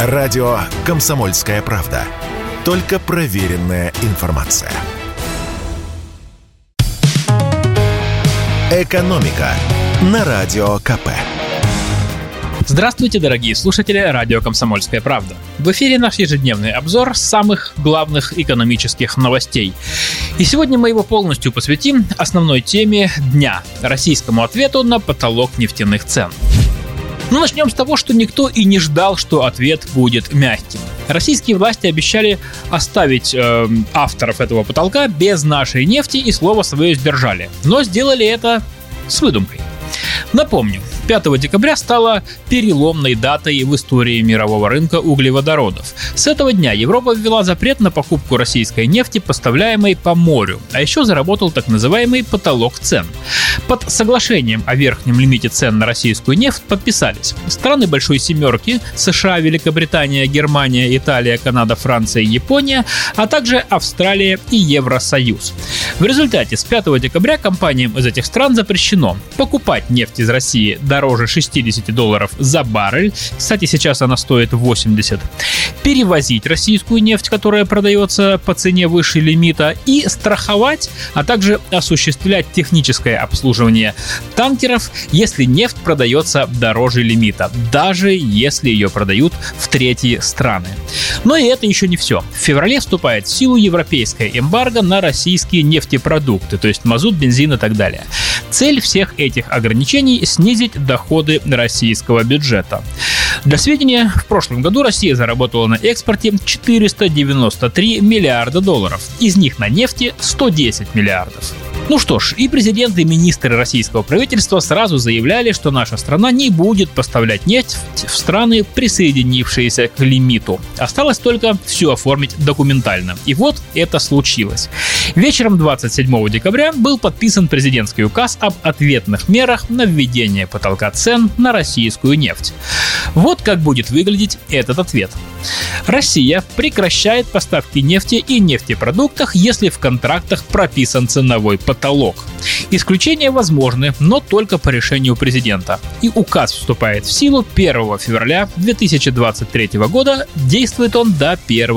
Радио «Комсомольская правда». Только проверенная информация. «Экономика» на Радио КП. Здравствуйте, дорогие слушатели радио «Комсомольская правда». В эфире наш ежедневный обзор самых главных экономических новостей. И сегодня мы его полностью посвятим основной теме дня – российскому ответу на потолок нефтяных цен. Но начнем с того, что никто и не ждал, что ответ будет мягким. Российские власти обещали оставить э, авторов этого потолка без нашей нефти и слово свое сдержали. Но сделали это с выдумкой. Напомню, 5 декабря стала переломной датой в истории мирового рынка углеводородов. С этого дня Европа ввела запрет на покупку российской нефти, поставляемой по морю, а еще заработал так называемый потолок цен. Под соглашением о верхнем лимите цен на российскую нефть подписались. Страны Большой Семерки, США, Великобритания, Германия, Италия, Канада, Франция и Япония, а также Австралия и Евросоюз. В результате с 5 декабря компаниям из этих стран запрещено покупать нефть из России дороже 60 долларов за баррель, кстати, сейчас она стоит 80, перевозить российскую нефть, которая продается по цене выше лимита, и страховать, а также осуществлять техническое обслуживание танкеров, если нефть продается дороже лимита, даже если ее продают в третьи страны. Но и это еще не все. В феврале вступает в силу европейская эмбарго на российские нефтепродукты, то есть мазут, бензин и так далее. Цель всех этих ограничений – снизить доходы российского бюджета. Для сведения, в прошлом году Россия заработала на экспорте 493 миллиарда долларов, из них на нефти 110 миллиардов. Ну что ж, и президент, и министры российского правительства сразу заявляли, что наша страна не будет поставлять нефть в страны, присоединившиеся к лимиту. Осталось только все оформить документально. И вот это случилось. Вечером 27 декабря был подписан президентский указ об ответных мерах на введение потолка цен на российскую нефть. Вот как будет выглядеть этот ответ. Россия прекращает поставки нефти и нефтепродуктов, если в контрактах прописан ценовой потолок. Исключения возможны, но только по решению президента. И указ вступает в силу 1 февраля 2023 года, действует он до 1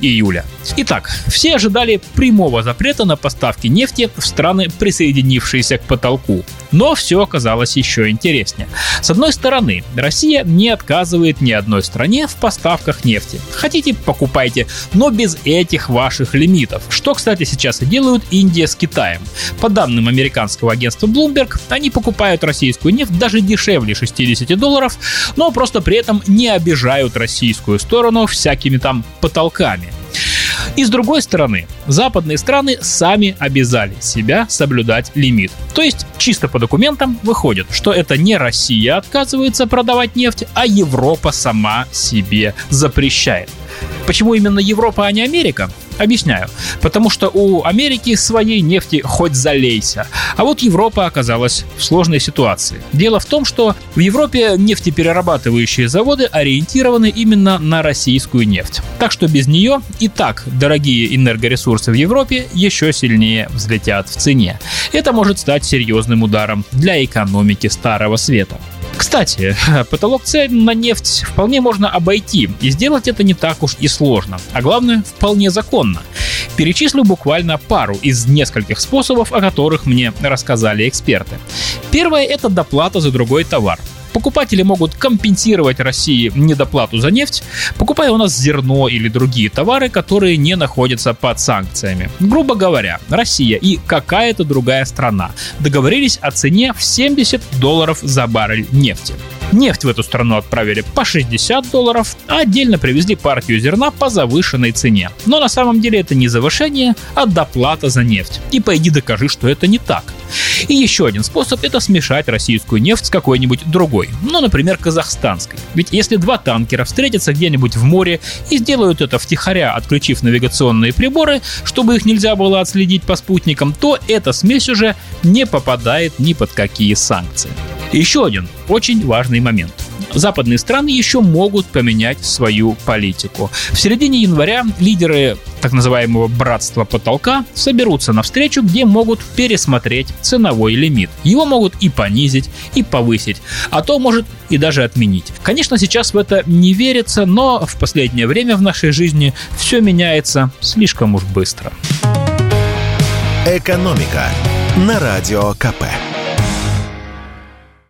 июля. Итак, все ожидали прямого запрета на поставки нефти в страны, присоединившиеся к потолку. Но все оказалось еще интереснее. С одной стороны, Россия не отказывает ни одной стране в поставках нефти. Хотите, покупайте, но без этих ваших лимитов. Что, кстати, сейчас и делают Индия с Китаем. По данным американского агентства Bloomberg, они покупают российскую нефть даже дешевле 60 долларов, но просто при этом не обижают российскую сторону всякими там потолками. И с другой стороны, западные страны сами обязали себя соблюдать лимит. То есть чисто по документам выходит, что это не Россия отказывается продавать нефть, а Европа сама себе запрещает. Почему именно Европа, а не Америка? Объясняю. Потому что у Америки своей нефти хоть залейся. А вот Европа оказалась в сложной ситуации. Дело в том, что в Европе нефтеперерабатывающие заводы ориентированы именно на российскую нефть. Так что без нее и так дорогие энергоресурсы в Европе еще сильнее взлетят в цене. Это может стать серьезным ударом для экономики Старого Света. Кстати, потолок цен на нефть вполне можно обойти, и сделать это не так уж и сложно, а главное, вполне законно. Перечислю буквально пару из нескольких способов, о которых мне рассказали эксперты. Первое – это доплата за другой товар. Покупатели могут компенсировать России недоплату за нефть, покупая у нас зерно или другие товары, которые не находятся под санкциями. Грубо говоря, Россия и какая-то другая страна договорились о цене в 70 долларов за баррель нефти. Нефть в эту страну отправили по 60 долларов, а отдельно привезли партию зерна по завышенной цене. Но на самом деле это не завышение, а доплата за нефть. И пойди докажи, что это не так. И еще один способ – это смешать российскую нефть с какой-нибудь другой, ну, например, казахстанской. Ведь если два танкера встретятся где-нибудь в море и сделают это втихаря, отключив навигационные приборы, чтобы их нельзя было отследить по спутникам, то эта смесь уже не попадает ни под какие санкции. Еще один очень важный момент. Западные страны еще могут поменять свою политику. В середине января лидеры так называемого братства потолка соберутся на встречу, где могут пересмотреть ценовой лимит. Его могут и понизить, и повысить, а то может и даже отменить. Конечно, сейчас в это не верится, но в последнее время в нашей жизни все меняется слишком уж быстро. «Экономика» на Радио КП.